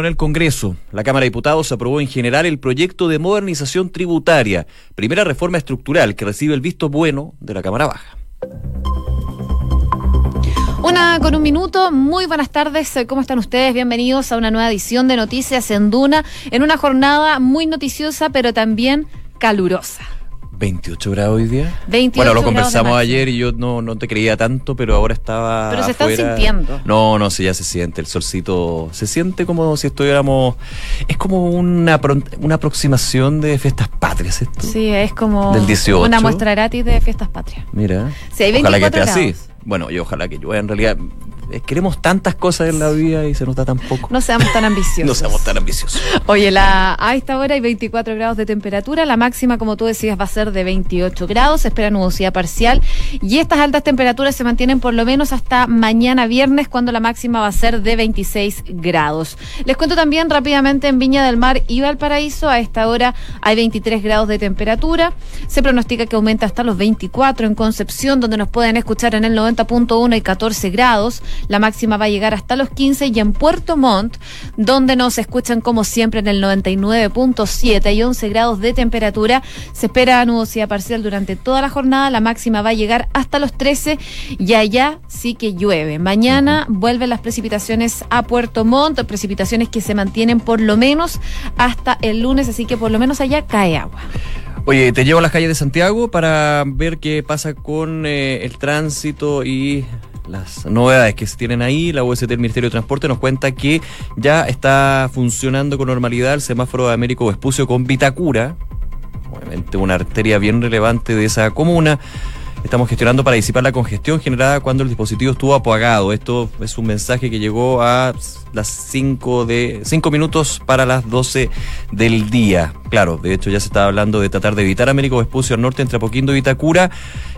En el Congreso, la Cámara de Diputados aprobó en general el proyecto de modernización tributaria, primera reforma estructural que recibe el visto bueno de la Cámara Baja. Una con un minuto, muy buenas tardes, ¿cómo están ustedes? Bienvenidos a una nueva edición de Noticias en Duna, en una jornada muy noticiosa, pero también calurosa. 28 grados hoy día. 28 bueno, lo conversamos ayer y yo no, no te creía tanto, pero ahora estaba. Pero se están afuera. sintiendo. No, no, sí, ya se siente. El solcito se siente como si estuviéramos. Es como una, una aproximación de fiestas patrias, esto. Sí, es como Del 18. una muestra gratis de fiestas patrias. Mira. Sí, hay ojalá que 24 esté así. grados. Bueno, y ojalá que llueva. En realidad, queremos tantas cosas en la vida y se nos da tan poco. No seamos tan ambiciosos. No seamos tan ambiciosos. Oye, la, a esta hora hay 24 grados de temperatura, la máxima, como tú decías, va a ser de 28 grados, se espera nubosidad parcial y estas altas temperaturas se mantienen por lo menos hasta mañana viernes, cuando la máxima va a ser de 26 grados. Les cuento también rápidamente en Viña del Mar y Valparaíso, a esta hora hay 23 grados de temperatura, se pronostica que aumenta hasta los 24 en Concepción, donde nos pueden escuchar en el 90.1 y 14 grados, la máxima va a llegar hasta los 15 y en Puerto Montt, donde nos escuchan como siempre en el 99.7 y 11 grados de temperatura. Se espera nubosidad parcial durante toda la jornada. La máxima va a llegar hasta los 13 y allá sí que llueve. Mañana vuelven las precipitaciones a Puerto Montt, precipitaciones que se mantienen por lo menos hasta el lunes, así que por lo menos allá cae agua. Oye, te llevo a las calles de Santiago para ver qué pasa con eh, el tránsito y las novedades que se tienen ahí. La UST del Ministerio de Transporte nos cuenta que ya está funcionando con normalidad el semáforo de Américo Vespucio con Vitacura, obviamente una arteria bien relevante de esa comuna. Estamos gestionando para disipar la congestión generada cuando el dispositivo estuvo apagado. Esto es un mensaje que llegó a las 5 de 5 minutos para las 12 del día. Claro, de hecho ya se estaba hablando de tratar de evitar Américo Vespucio al norte entre Apoquindo y Vitacura.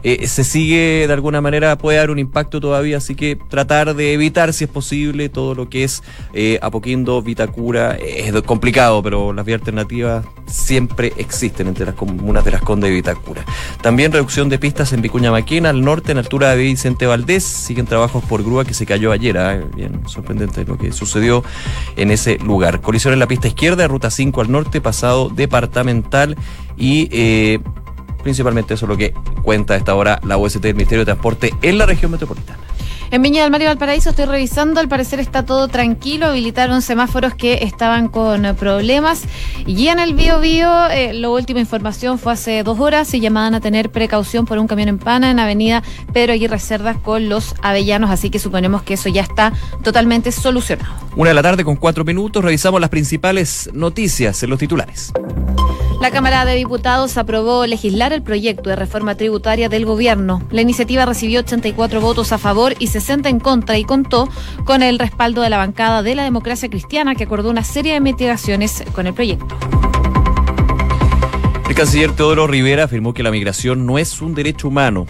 Eh, se sigue de alguna manera, puede dar un impacto todavía, así que tratar de evitar si es posible todo lo que es eh, Apoquindo, Vitacura. Es complicado, pero las vías alternativas siempre existen entre las comunas de Las Condes y Vitacura. También reducción de pistas en Vicuña Maquena, al norte, en altura de Vicente Valdés. Siguen trabajos por grúa que se cayó ayer. ¿ah? Bien sorprendente lo que sucedió en ese lugar. Colisión en la pista izquierda, ruta 5 al norte, pasado departamental y eh, principalmente eso es lo que cuenta a esta hora la UST del Ministerio de Transporte en la región metropolitana. En Viña del Mar y Valparaíso estoy revisando, al parecer está todo tranquilo, habilitaron semáforos que estaban con problemas y en el Bío Bío, eh, la última información fue hace dos horas y llamaban a tener precaución por un camión en pana en avenida Pedro Aguirre Cerdas con los avellanos, así que suponemos que eso ya está totalmente solucionado. Una de la tarde con cuatro minutos, revisamos las principales noticias en los titulares. La Cámara de Diputados aprobó legislar el proyecto de reforma tributaria del gobierno. La iniciativa recibió 84 votos a favor y 60 en contra y contó con el respaldo de la bancada de la democracia cristiana que acordó una serie de mitigaciones con el proyecto. El canciller Teodoro Rivera afirmó que la migración no es un derecho humano.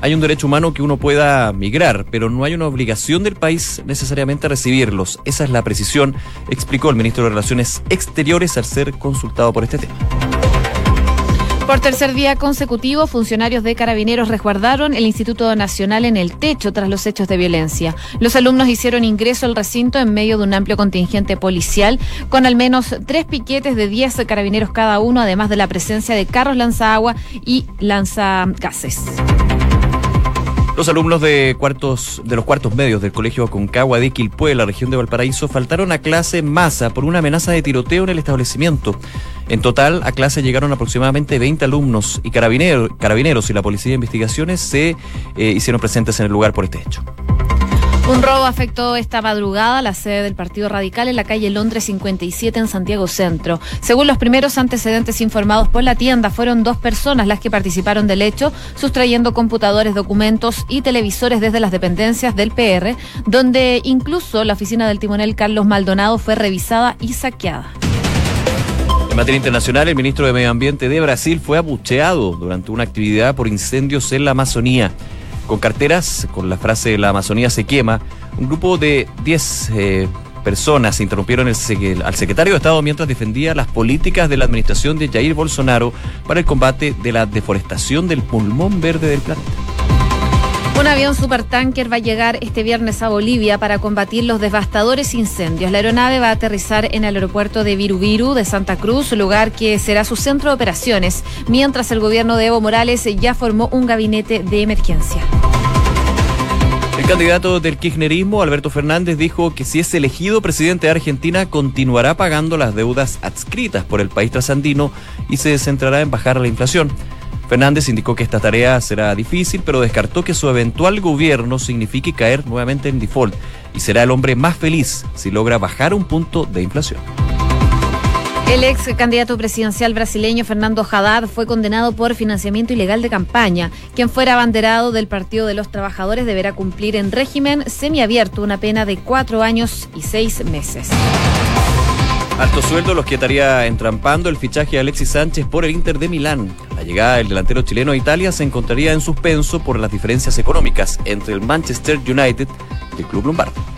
Hay un derecho humano que uno pueda migrar, pero no hay una obligación del país necesariamente a recibirlos. Esa es la precisión, explicó el ministro de Relaciones Exteriores al ser consultado por este tema. Por tercer día consecutivo, funcionarios de carabineros resguardaron el Instituto Nacional en el techo tras los hechos de violencia. Los alumnos hicieron ingreso al recinto en medio de un amplio contingente policial, con al menos tres piquetes de 10 carabineros cada uno, además de la presencia de carros lanzaagua y lanzagases. Los alumnos de cuartos de los cuartos medios del Colegio Aconcagua de Quilpué, la región de Valparaíso, faltaron a clase en masa por una amenaza de tiroteo en el establecimiento. En total, a clase llegaron aproximadamente 20 alumnos y carabineros, y la Policía de Investigaciones se eh, hicieron presentes en el lugar por este hecho. Un robo afectó esta madrugada la sede del Partido Radical en la calle Londres 57 en Santiago Centro. Según los primeros antecedentes informados por la tienda, fueron dos personas las que participaron del hecho, sustrayendo computadores, documentos y televisores desde las dependencias del PR, donde incluso la oficina del timonel Carlos Maldonado fue revisada y saqueada. Materia internacional, el ministro de Medio Ambiente de Brasil fue abucheado durante una actividad por incendios en la Amazonía. Con carteras, con la frase La Amazonía se quema, un grupo de 10 eh, personas interrumpieron al secretario de Estado mientras defendía las políticas de la administración de Jair Bolsonaro para el combate de la deforestación del pulmón verde del planeta. Avión supertanker va a llegar este viernes a Bolivia para combatir los devastadores incendios. La aeronave va a aterrizar en el aeropuerto de Virubiru de Santa Cruz, lugar que será su centro de operaciones, mientras el gobierno de Evo Morales ya formó un gabinete de emergencia. El candidato del kirchnerismo, Alberto Fernández, dijo que si es elegido presidente de Argentina, continuará pagando las deudas adscritas por el país trasandino y se centrará en bajar la inflación. Fernández indicó que esta tarea será difícil, pero descartó que su eventual gobierno signifique caer nuevamente en default y será el hombre más feliz si logra bajar un punto de inflación. El ex candidato presidencial brasileño Fernando Haddad fue condenado por financiamiento ilegal de campaña. Quien fuera abanderado del Partido de los Trabajadores deberá cumplir en régimen semiabierto una pena de cuatro años y seis meses. Alto sueldo los que estaría entrampando el fichaje de Alexis Sánchez por el Inter de Milán. La llegada del delantero chileno a Italia se encontraría en suspenso por las diferencias económicas entre el Manchester United y el Club Lombardo.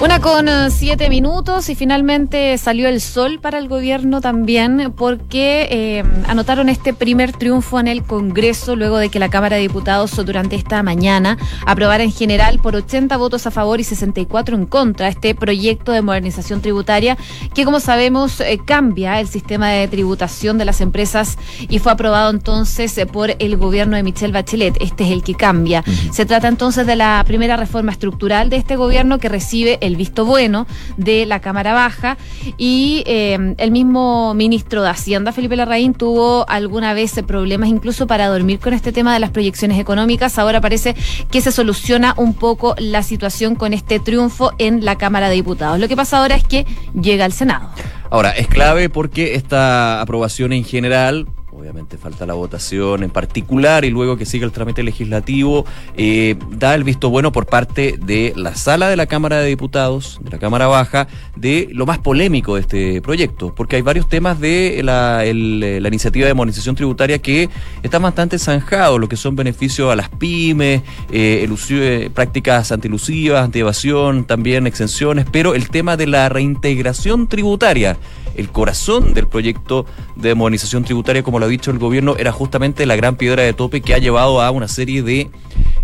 Una con eh, siete minutos y finalmente salió el sol para el gobierno también porque eh, anotaron este primer triunfo en el Congreso luego de que la Cámara de Diputados durante esta mañana aprobara en general por 80 votos a favor y 64 en contra este proyecto de modernización tributaria que como sabemos eh, cambia el sistema de tributación de las empresas y fue aprobado entonces por el gobierno de Michelle Bachelet. Este es el que cambia. Se trata entonces de la primera reforma estructural de este gobierno que recibe el visto bueno de la Cámara Baja y eh, el mismo ministro de Hacienda, Felipe Larraín, tuvo alguna vez problemas incluso para dormir con este tema de las proyecciones económicas. Ahora parece que se soluciona un poco la situación con este triunfo en la Cámara de Diputados. Lo que pasa ahora es que llega al Senado. Ahora, es clave porque esta aprobación en general obviamente falta la votación en particular y luego que siga el trámite legislativo, eh, da el visto bueno por parte de la sala de la Cámara de Diputados, de la Cámara Baja, de lo más polémico de este proyecto, porque hay varios temas de la, iniciativa de modernización tributaria que están bastante zanjados, lo que son beneficios a las pymes, eh, eh prácticas antilusivas, antievasión, también exenciones, pero el tema de la reintegración tributaria, el corazón del proyecto de modernización tributaria, como lo ha dicho el gobierno, era justamente la gran piedra de tope que ha llevado a una serie de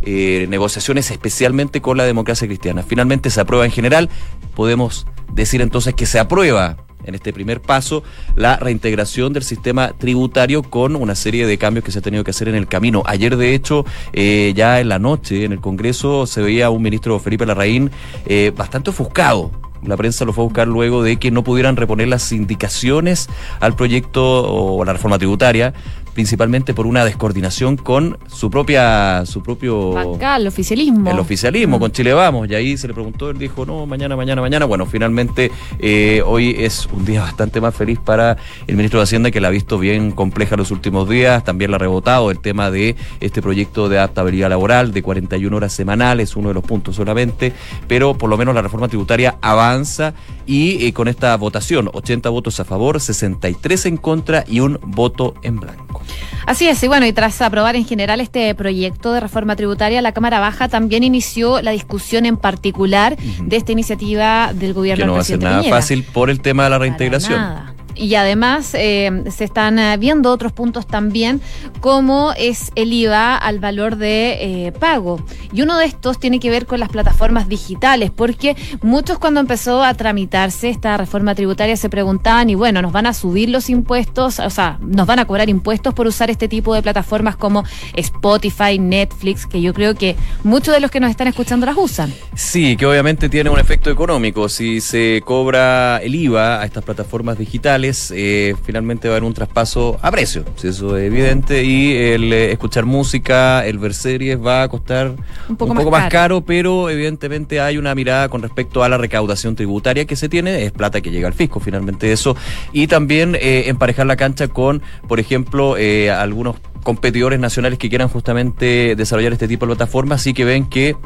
eh, negociaciones, especialmente con la democracia cristiana. Finalmente se aprueba en general. Podemos decir entonces que se aprueba en este primer paso la reintegración del sistema tributario con una serie de cambios que se ha tenido que hacer en el camino. Ayer, de hecho, eh, ya en la noche en el Congreso se veía un ministro Felipe Larraín eh, bastante ofuscado la prensa lo fue a buscar luego de que no pudieran reponer las indicaciones al proyecto o a la reforma tributaria principalmente por una descoordinación con su propia su propio el oficialismo. el oficialismo mm. con Chile vamos. Y ahí se le preguntó él dijo no mañana mañana mañana bueno finalmente eh, hoy es un día bastante más feliz para el ministro de Hacienda que la ha visto bien compleja los últimos días. También la ha rebotado el tema de este proyecto de adaptabilidad laboral de 41 horas semanales uno de los puntos solamente. Pero por lo menos la reforma tributaria avanza y eh, con esta votación 80 votos a favor 63 en contra y un voto en blanco Así es, y bueno, y tras aprobar en general este proyecto de reforma tributaria, la Cámara Baja también inició la discusión en particular de esta iniciativa del gobierno. Que no va a ser nada fácil por el tema de la reintegración y además eh, se están eh, viendo otros puntos también, como es el IVA al valor de eh, pago. Y uno de estos tiene que ver con las plataformas digitales, porque muchos cuando empezó a tramitarse esta reforma tributaria se preguntaban, y bueno, nos van a subir los impuestos, o sea, nos van a cobrar impuestos por usar este tipo de plataformas como Spotify, Netflix, que yo creo que muchos de los que nos están escuchando las usan. Sí, que obviamente tiene un efecto económico. Si se cobra el IVA a estas plataformas digitales, eh, finalmente va a haber un traspaso a precio, si eso es evidente, y el eh, escuchar música, el ver series va a costar un poco, más, caro. pero evidentemente hay una mirada con respecto a la recaudación tributaria que se tiene, es plata que llega al fisco finalmente eso, y también eh, emparejar la cancha con, por ejemplo, algunos competidores nacionales que quieran justamente desarrollar este tipo de plataformas y que ven que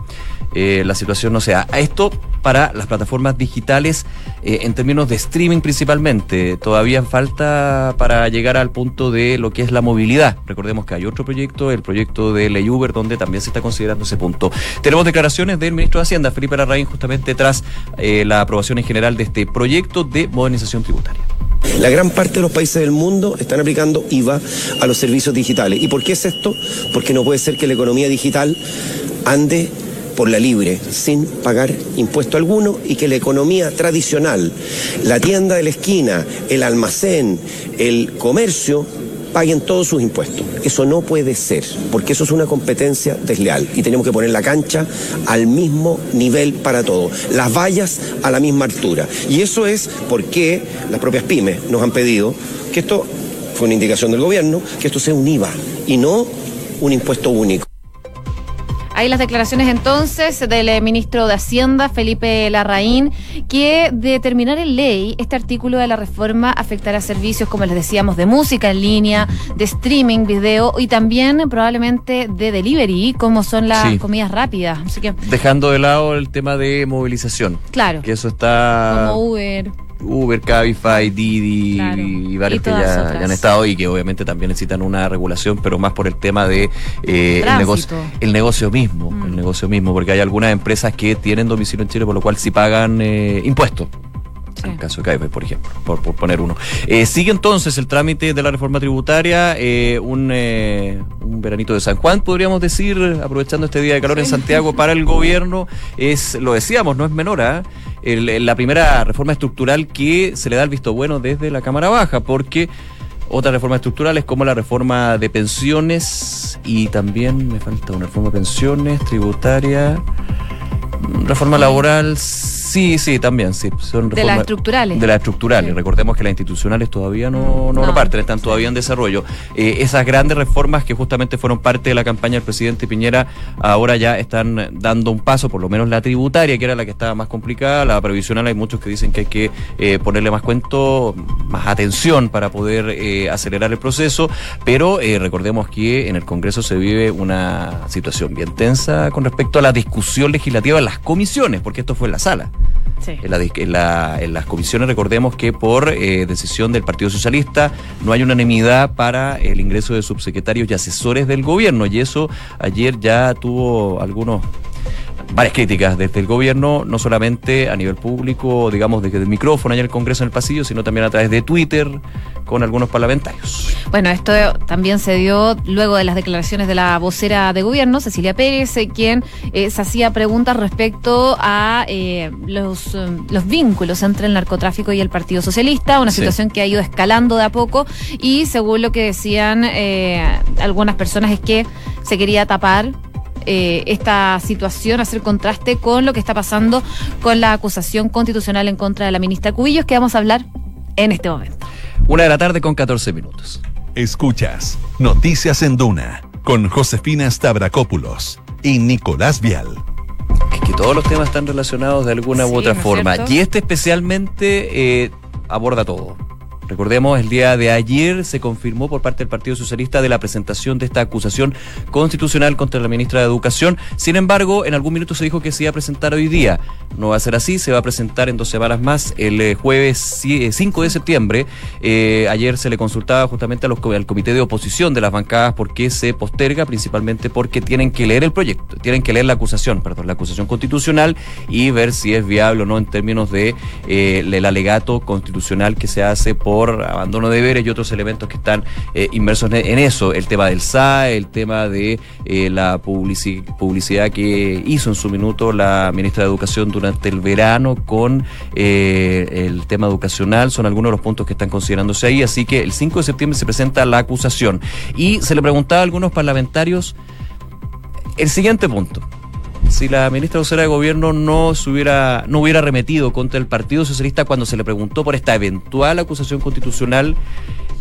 eh, la situación no sea. Esto para las plataformas digitales eh, en términos de streaming principalmente. Todavía falta para llegar al punto de lo que es la movilidad. Recordemos que hay otro proyecto, el proyecto de Ley Uber, donde también se está considerando ese punto. Tenemos declaraciones del ministro de Hacienda, Felipe Larraín, justamente tras eh, la aprobación en general de este proyecto de modernización tributaria. La gran parte de los países del mundo están aplicando IVA a los servicios digitales. ¿Y por qué es esto? Porque no puede ser que la economía digital ande por la libre, sin pagar impuesto alguno y que la economía tradicional, la tienda de la esquina, el almacén, el comercio, paguen todos sus impuestos. Eso no puede ser, porque eso es una competencia desleal y tenemos que poner la cancha al mismo nivel para todos, las vallas a la misma altura. Y eso es porque las propias pymes nos han pedido que esto, fue una indicación del gobierno, que esto sea un IVA y no un impuesto único. Ahí las declaraciones entonces del eh, ministro de Hacienda, Felipe Larraín, que determinar en ley este artículo de la reforma afectará servicios, como les decíamos, de música en línea, de streaming, video y también probablemente de delivery, como son las comidas rápidas. Así que, Dejando de lado el tema de movilización. Claro. Que eso está... Como Uber. Uber, Cabify, Didi y varios que ya, han estado y que obviamente también necesitan una regulación, pero más por el tema de eh, el, negocio, el negocio mismo, el mm. negocio mismo, porque hay algunas empresas que tienen domicilio en Chile, por lo cual sí pagan eh, impuestos. En el caso de Cabify, por ejemplo, por, poner uno. Eh, sigue entonces el trámite de la reforma tributaria, un, un veranito de San Juan, podríamos decir, aprovechando este día de calor en Santiago para el gobierno, es, lo decíamos, no es menor, ¿eh? la primera reforma estructural que se le da el visto bueno desde la Cámara Baja, porque otras reformas estructurales como la reforma de pensiones y también me falta una reforma de pensiones, tributaria, reforma laboral, Sí, sí, también, sí. Son de las estructurales. De las estructurales. Recordemos que las institucionales todavía no, no, lo parten, están todavía en desarrollo. Eh, esas grandes reformas que justamente fueron parte de la campaña del presidente Piñera, ahora ya están dando un paso, por lo menos la tributaria, que era la que estaba más complicada, la previsional, hay muchos que dicen que hay que eh, ponerle más cuento, más atención para poder eh, acelerar el proceso, pero recordemos que en el Congreso se vive una situación bien tensa con respecto a la discusión legislativa en las comisiones, porque esto fue en la sala. En, las comisiones recordemos que por eh, decisión del Partido Socialista no hay unanimidad para el ingreso de subsecretarios y asesores del gobierno y eso ayer ya tuvo algunos varias críticas desde el gobierno, no solamente a nivel público, digamos, desde el micrófono allá en el Congreso en el pasillo, sino también a través de Twitter con algunos parlamentarios. Bueno, esto también se dio luego de las declaraciones de la vocera de gobierno, Cecilia Pérez, eh, quien eh, se hacía preguntas respecto a eh, los, los vínculos entre el narcotráfico y el Partido Socialista, una situación que ha ido escalando de a poco y según lo que decían algunas personas es que se quería tapar eh, esta situación, hacer contraste con lo que está pasando con la acusación constitucional en contra de la ministra Cubillos, que vamos a hablar en este momento. Una de la tarde con 14 minutos. Escuchas Noticias en Duna con Josefina Stavrakopoulos y Nicolás Vial. Es que todos los temas están relacionados de alguna u otra forma. Y este especialmente eh, aborda todo. Recordemos, el día de ayer se confirmó por parte del Partido Socialista de la presentación de esta acusación constitucional contra la ministra de Educación. Sin embargo, en algún minuto se dijo que se iba a presentar hoy día. No va a ser así, se va a presentar en dos semanas más, el eh, jueves 5 de septiembre. Eh, ayer se le consultaba justamente al comité de oposición de las bancadas por qué se posterga, principalmente porque tienen que leer el proyecto, tienen que leer la acusación, perdón, la acusación constitucional y ver si es viable o no en términos de eh, el alegato constitucional que se hace por abandono de deberes y otros elementos que están eh, inmersos en eso, el tema del SAE, el tema de eh, la publicidad que hizo en su minuto la ministra de Educación durante el verano con eh, el tema educacional, son algunos de los puntos que están considerándose ahí, así que el 5 de septiembre se presenta la acusación. Y se le preguntaba a algunos parlamentarios el siguiente punto si la ministra vocera de gobierno no se hubiera, no hubiera remetido contra el Partido Socialista cuando se le preguntó por esta eventual acusación constitucional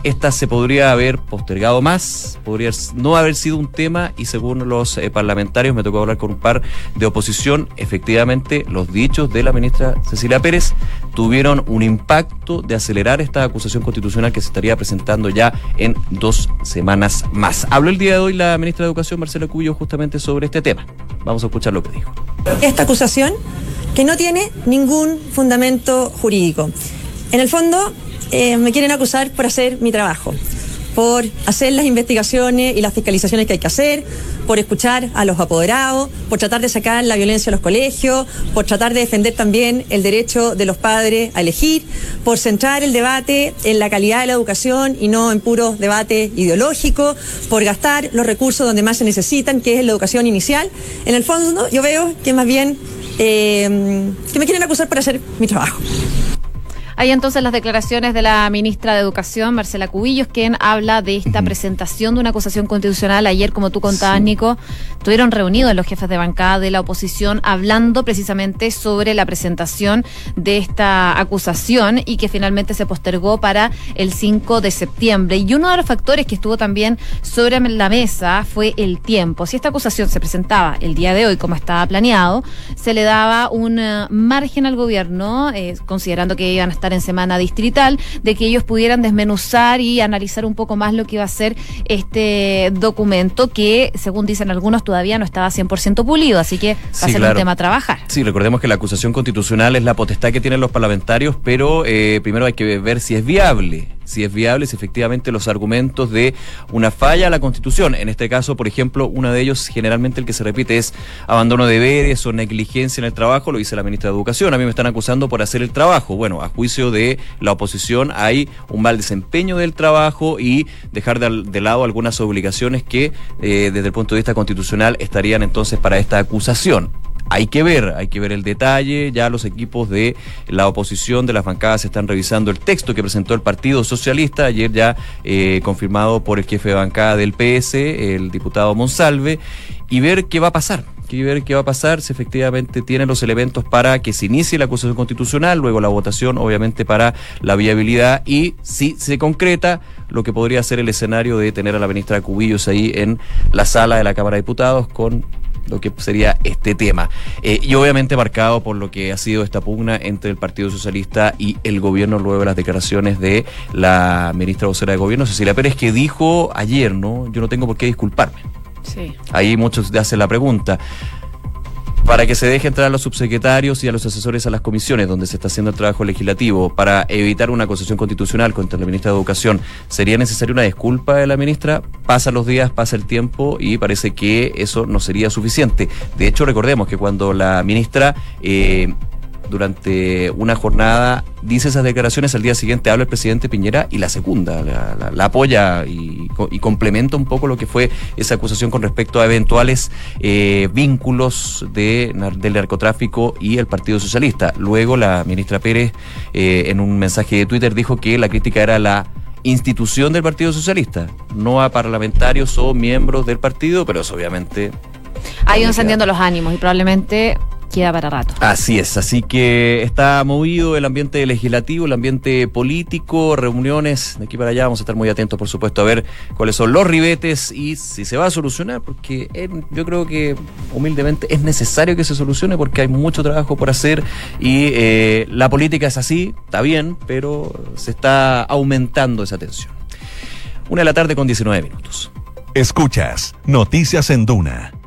esta se podría haber postergado más, podría no haber sido un tema y según los eh, parlamentarios, me tocó hablar con un par de oposición, efectivamente los dichos de la ministra Cecilia Pérez tuvieron un impacto de acelerar esta acusación constitucional que se estaría presentando ya en dos semanas más. Habló el día de hoy la ministra de Educación, Marcela Cuyo, justamente sobre este tema. Vamos a escuchar lo que dijo. Esta acusación que no tiene ningún fundamento jurídico. En el fondo, eh, me quieren acusar por hacer mi trabajo. por hacer las investigaciones y las fiscalizaciones que hay que hacer, por escuchar a los apoderados, por tratar de sacar la violencia a los colegios, por tratar de defender también el derecho de los padres a elegir, por centrar el debate en la calidad de la educación y no en puros debates ideológicos, por gastar los recursos donde más se necesitan, que es la educación inicial. En el fondo, yo veo que más bien eh, que me quieren acusar por hacer mi trabajo. Hay entonces las declaraciones de la ministra de Educación, Marcela Cubillos, quien habla de esta presentación de una acusación constitucional. Ayer, como tú contabas, Nico, estuvieron reunidos los jefes de bancada de la oposición hablando precisamente sobre la presentación de esta acusación y que finalmente se postergó para el 5 de septiembre. Y uno de los factores que estuvo también sobre la mesa fue el tiempo. Si esta acusación se presentaba el día de hoy como estaba planeado, se le daba un eh, margen al gobierno, eh, considerando que iban a estar en semana distrital, de que ellos pudieran desmenuzar y analizar un poco más lo que iba a ser este documento que, según dicen algunos, todavía no estaba 100% pulido, así que va a ser un tema a trabajar. Sí, recordemos que la acusación constitucional es la potestad que tienen los parlamentarios, pero eh, primero hay que ver si es viable si es viable, si efectivamente los argumentos de una falla a la Constitución, en este caso, por ejemplo, uno de ellos, generalmente el que se repite es abandono de deberes o negligencia en el trabajo, lo dice la ministra de Educación, a mí me están acusando por hacer el trabajo. Bueno, a juicio de la oposición hay un mal desempeño del trabajo y dejar de, lado algunas obligaciones que eh, desde el punto de vista constitucional estarían entonces para esta acusación hay que ver, hay que ver el detalle. Ya los equipos de la oposición de las bancadas están revisando el texto que presentó el Partido Socialista, ayer ya eh, confirmado por el jefe de bancada del PS, el diputado Monsalve, y ver qué va a pasar. Y ver qué va a pasar si efectivamente tiene los elementos para que se inicie la acusación constitucional, luego la votación, obviamente, para la viabilidad y si se concreta lo que podría ser el escenario de tener a la ministra Cubillos ahí en la sala de la Cámara de Diputados con lo que sería este tema. Eh, y obviamente marcado por lo que ha sido esta pugna entre el Partido Socialista y el gobierno luego de las declaraciones de la ministra vocera de gobierno, Cecilia Pérez, que dijo ayer, ¿no? Yo no tengo por qué disculparme. Sí. Ahí muchos te hacen la pregunta para que se deje entrar a los subsecretarios y a los asesores a las comisiones donde se está haciendo el trabajo legislativo para evitar una acusación constitucional contra la ministra de Educación, ¿sería necesaria una disculpa de la ministra? Pasan los días, pasa el tiempo y parece que eso no sería suficiente. De hecho, recordemos que cuando la ministra eh, durante una jornada dice esas declaraciones, al día siguiente habla el presidente Piñera y la segunda, la, apoya y, complementa un poco lo que fue esa acusación con respecto a eventuales eh, vínculos de, del narcotráfico y el Partido Socialista. Luego la ministra Pérez eh, en un mensaje de Twitter dijo que la crítica era la institución del Partido Socialista, no a parlamentarios o miembros del partido, pero eso obviamente... Ha ido encendiendo los ánimos y probablemente queda para rato. Así es, así que está movido el ambiente legislativo, el ambiente político, reuniones de aquí para allá. Vamos a estar muy atentos, por supuesto, a ver cuáles son los ribetes y si se va a solucionar, porque yo creo que humildemente es necesario que se solucione porque hay mucho trabajo por hacer y eh, la política es así, está bien, pero se está aumentando esa tensión. Una de la tarde con 19 minutos. Escuchas Noticias en Duna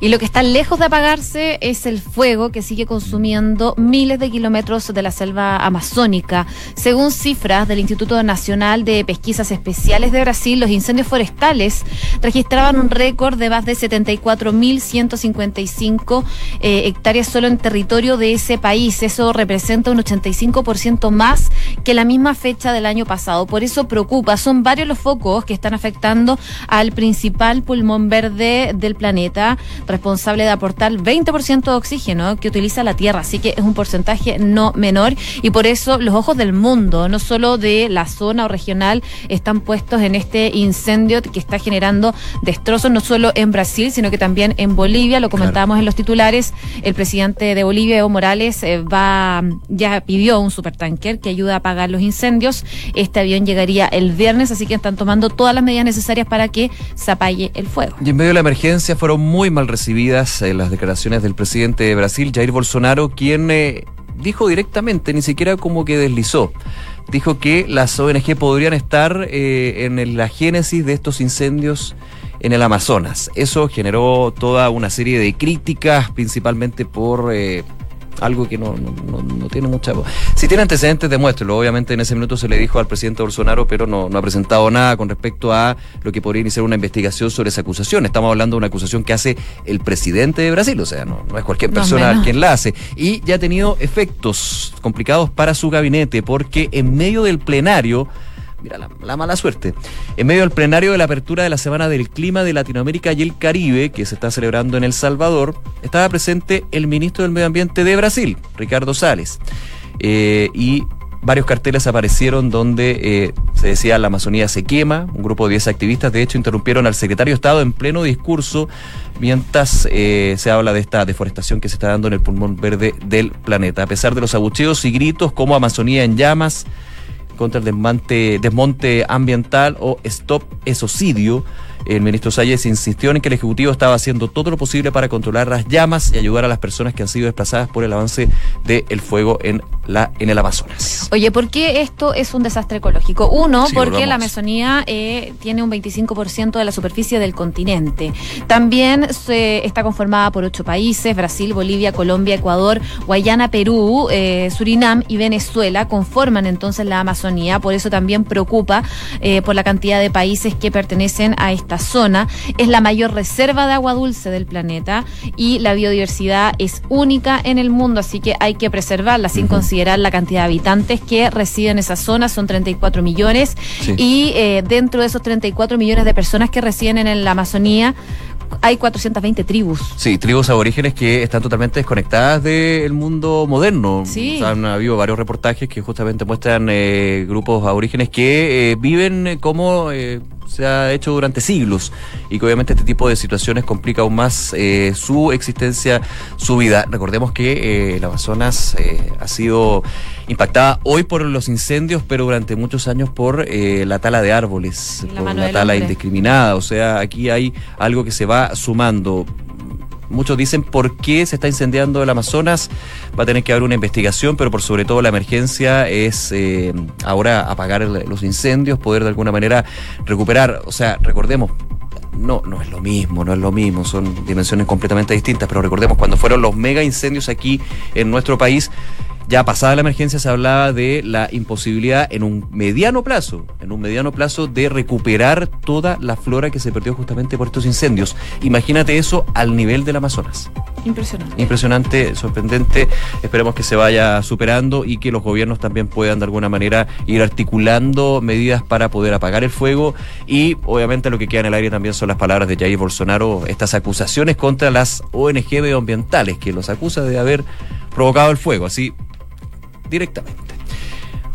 Y lo que está lejos de apagarse es el fuego que sigue consumiendo miles de kilómetros de la selva amazónica. Según cifras del Instituto Nacional de Pesquisas Especiales de Brasil, los incendios forestales registraban un récord de más de 74.155 eh, hectáreas solo en territorio de ese país. Eso representa un 85% más que la misma fecha del año pasado. Por eso preocupa. Son varios los focos que están afectando al principal pulmón verde del planeta responsable de aportar 20% de oxígeno que utiliza la Tierra, así que es un porcentaje no menor y por eso los ojos del mundo, no solo de la zona o regional, están puestos en este incendio que está generando destrozos no solo en Brasil, sino que también en Bolivia, lo comentábamos en los titulares, el presidente de Bolivia, Evo Morales, eh, va ya pidió un supertanker que ayude a apagar los incendios. Este avión llegaría el viernes, así que están tomando todas las medidas necesarias para que se apague el fuego. Y en medio de la emergencia fueron muy mal recibidas eh, las declaraciones del presidente de Brasil, Jair Bolsonaro, quien eh, dijo directamente, ni siquiera como que deslizó, dijo que las ONG podrían estar eh, en la génesis de estos incendios en el Amazonas. Eso generó toda una serie de críticas, principalmente por algo que no, no, no, tiene mucha... Si tiene antecedentes, demuéstrelo. Obviamente en ese minuto se le dijo al presidente Bolsonaro, pero no, no ha presentado nada con respecto a lo que podría iniciar una investigación sobre esa acusación. Estamos hablando de una acusación que hace el presidente de Brasil, o sea, no, no es cualquier persona quien la hace. Y ya ha tenido efectos complicados para su gabinete, porque en medio del plenario mira la, mala suerte. En medio del plenario de la apertura de la Semana del Clima de Latinoamérica y el Caribe, que se está celebrando en El Salvador, estaba presente el ministro del Medio Ambiente de Brasil, Ricardo Sales. Eh, y varios carteles aparecieron donde eh, se decía la Amazonía se quema. Un grupo de 10 activistas, de hecho, interrumpieron al secretario de Estado en pleno discurso mientras eh, se habla de esta deforestación que se está dando en el pulmón verde del planeta. A pesar de los abucheos y gritos como Amazonía en llamas, contra el desmonte, desmonte ambiental o Stop Esocidio. El ministro Salles insistió en que el Ejecutivo estaba haciendo todo lo posible para controlar las llamas y ayudar a las personas que han sido desplazadas por el avance del fuego en, la, en el Amazonas. Oye, ¿por qué esto es un desastre ecológico? Uno, porque la Amazonía eh, tiene un 25% de la superficie del continente. También se, está conformada por ocho países, Brasil, Bolivia, Colombia, Ecuador, Guayana, Perú, eh, Surinam y Venezuela conforman entonces la Amazonía. Por eso también preocupa eh, por la cantidad de países que pertenecen a esta zona. Es la mayor reserva de agua dulce del planeta y la biodiversidad es única en el mundo, así que hay que preservarla sin considerar la cantidad de habitantes que residen en esa zona, son 34 millones, y eh, dentro de esos 34 millones de personas que residen en la Amazonía, hay 420 tribus. Sí, tribus aborígenes que están totalmente desconectadas del mundo moderno. Sí. han habido varios reportajes que justamente muestran eh, grupos aborígenes que eh, viven como se ha hecho durante siglos y que obviamente este tipo de situaciones complica aún más eh, su existencia, su vida. Recordemos que eh, el Amazonas eh, ha sido impactada hoy por los incendios, pero durante muchos años por la tala de árboles, la por la tala indiscriminada. O sea, aquí hay algo que se va sumando muchos dicen por qué se está incendiando el Amazonas. Va a tener que haber una investigación, pero por sobre todo la emergencia es eh, ahora apagar los incendios, poder de alguna manera recuperar. O sea, recordemos, no, no es lo mismo, no es lo mismo, son dimensiones completamente distintas, pero recordemos cuando fueron los mega incendios aquí en nuestro país, ya pasada la emergencia se hablaba de la imposibilidad en un mediano plazo, en un mediano plazo de recuperar toda la flora que se perdió justamente por estos incendios. Imagínate eso al nivel del Amazonas. Impresionante. Impresionante, sorprendente. Esperemos que se vaya superando y que los gobiernos también puedan de alguna manera ir articulando medidas para poder apagar el fuego. Y obviamente lo que queda en el aire también son las palabras de Jair Bolsonaro, estas acusaciones contra las ONG medioambientales que los acusa de haber provocado el fuego. Así directamente.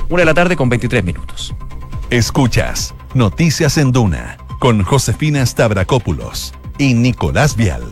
Una de la tarde con 23 minutos. Escuchas Noticias en Duna con Josefina Stavrakopoulos y Nicolás Vial.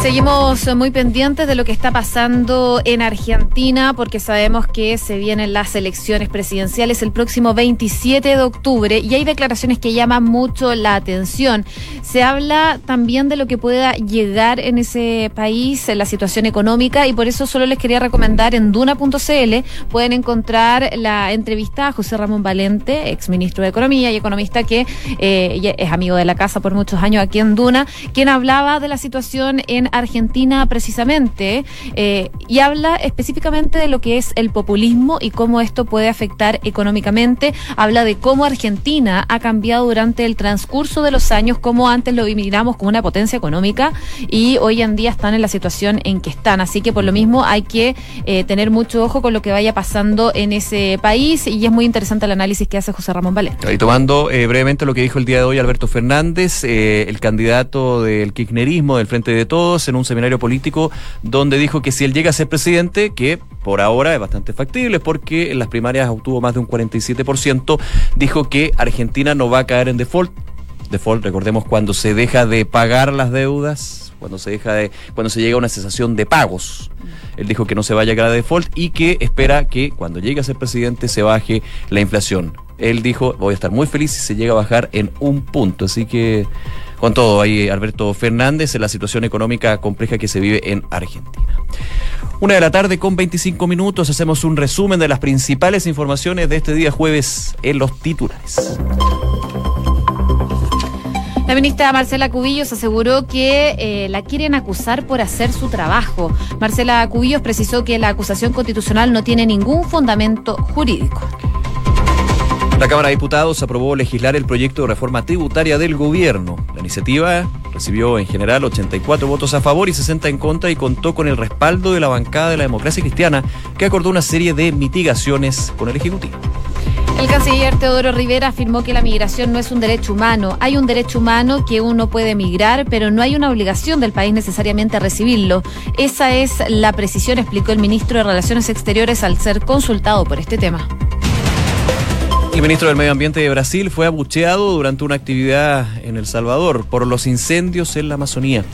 Seguimos muy pendientes de lo que está pasando en Argentina porque sabemos que se vienen las elecciones presidenciales el próximo 27 de octubre y hay declaraciones que llaman mucho la atención. Se habla también de lo que pueda llegar en ese país, en la situación económica y por eso solo les quería recomendar en duna.cl pueden encontrar la entrevista a José Ramón Valente, ex ministro de Economía y economista que eh, es amigo de la casa por muchos años aquí en Duna, quien hablaba de la situación en Argentina precisamente eh, y habla específicamente de lo que es el populismo y cómo esto puede afectar económicamente. Habla de cómo Argentina ha cambiado durante el transcurso de los años, cómo antes lo miramos como una potencia económica y hoy en día están en la situación en que están. Así que por lo mismo hay que eh, tener mucho ojo con lo que vaya pasando en ese país y es muy interesante el análisis que hace José Ramón Valente. Y tomando eh, brevemente lo que dijo el día de hoy Alberto Fernández, el candidato del kirchnerismo, del Frente de Todos, en un seminario político donde dijo que si él llega a ser presidente, que por ahora es bastante factible porque en las primarias obtuvo más de un 47%, dijo que Argentina no va a caer en default. Default, recordemos cuando se deja de pagar las deudas, cuando se deja de, cuando se llega a una cesación de pagos. Él dijo que no se va a llegar a default y que espera que cuando llegue a ser presidente se baje la inflación. Él dijo, voy a estar muy feliz si se llega a bajar en un punto. Así que con todo, ahí Alberto Fernández en la situación económica compleja que se vive en Argentina. Una de la tarde con 25 minutos hacemos un resumen de las principales informaciones de este día jueves en los titulares. La ministra Marcela Cubillos aseguró que eh, la quieren acusar por hacer su trabajo. Marcela Cubillos precisó que la acusación constitucional no tiene ningún fundamento jurídico. La Cámara de Diputados aprobó legislar el proyecto de reforma tributaria del gobierno. La iniciativa recibió en general 84 votos a favor y 60 en contra y contó con el respaldo de la bancada de la democracia cristiana que acordó una serie de mitigaciones con el Ejecutivo. El canciller Teodoro Rivera afirmó que la migración no es un derecho humano. Hay un derecho humano que uno puede migrar, pero no hay una obligación del país necesariamente a recibirlo. Esa es la precisión, explicó el ministro de Relaciones Exteriores al ser consultado por este tema. El ministro del Medio Ambiente de Brasil fue abucheado durante una actividad en El Salvador por los incendios en la Amazonía.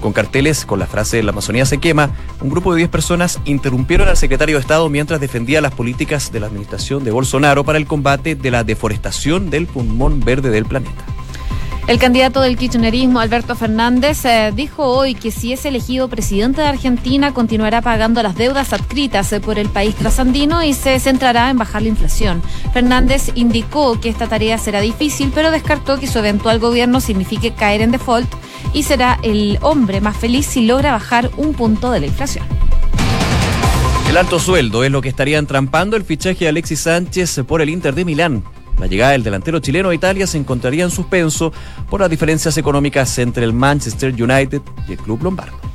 Con carteles con la frase La Amazonía se quema, un grupo de 10 personas interrumpieron al secretario de Estado mientras defendía las políticas de la administración de Bolsonaro para el combate de la deforestación del pulmón verde del planeta. El candidato del kirchnerismo, Alberto Fernández, eh, dijo hoy que si es elegido presidente de Argentina, continuará pagando las deudas adscritas eh, por el país trasandino y se centrará en bajar la inflación. Fernández indicó que esta tarea será difícil, pero descartó que su eventual gobierno signifique caer en default y será el hombre más feliz si logra bajar un punto de la inflación. El alto sueldo es lo que estaría entrampando el fichaje de Alexis Sánchez por el Inter de Milán. La llegada del delantero chileno a Italia se encontraría en suspenso por las diferencias económicas entre el Manchester United y el club lombardo.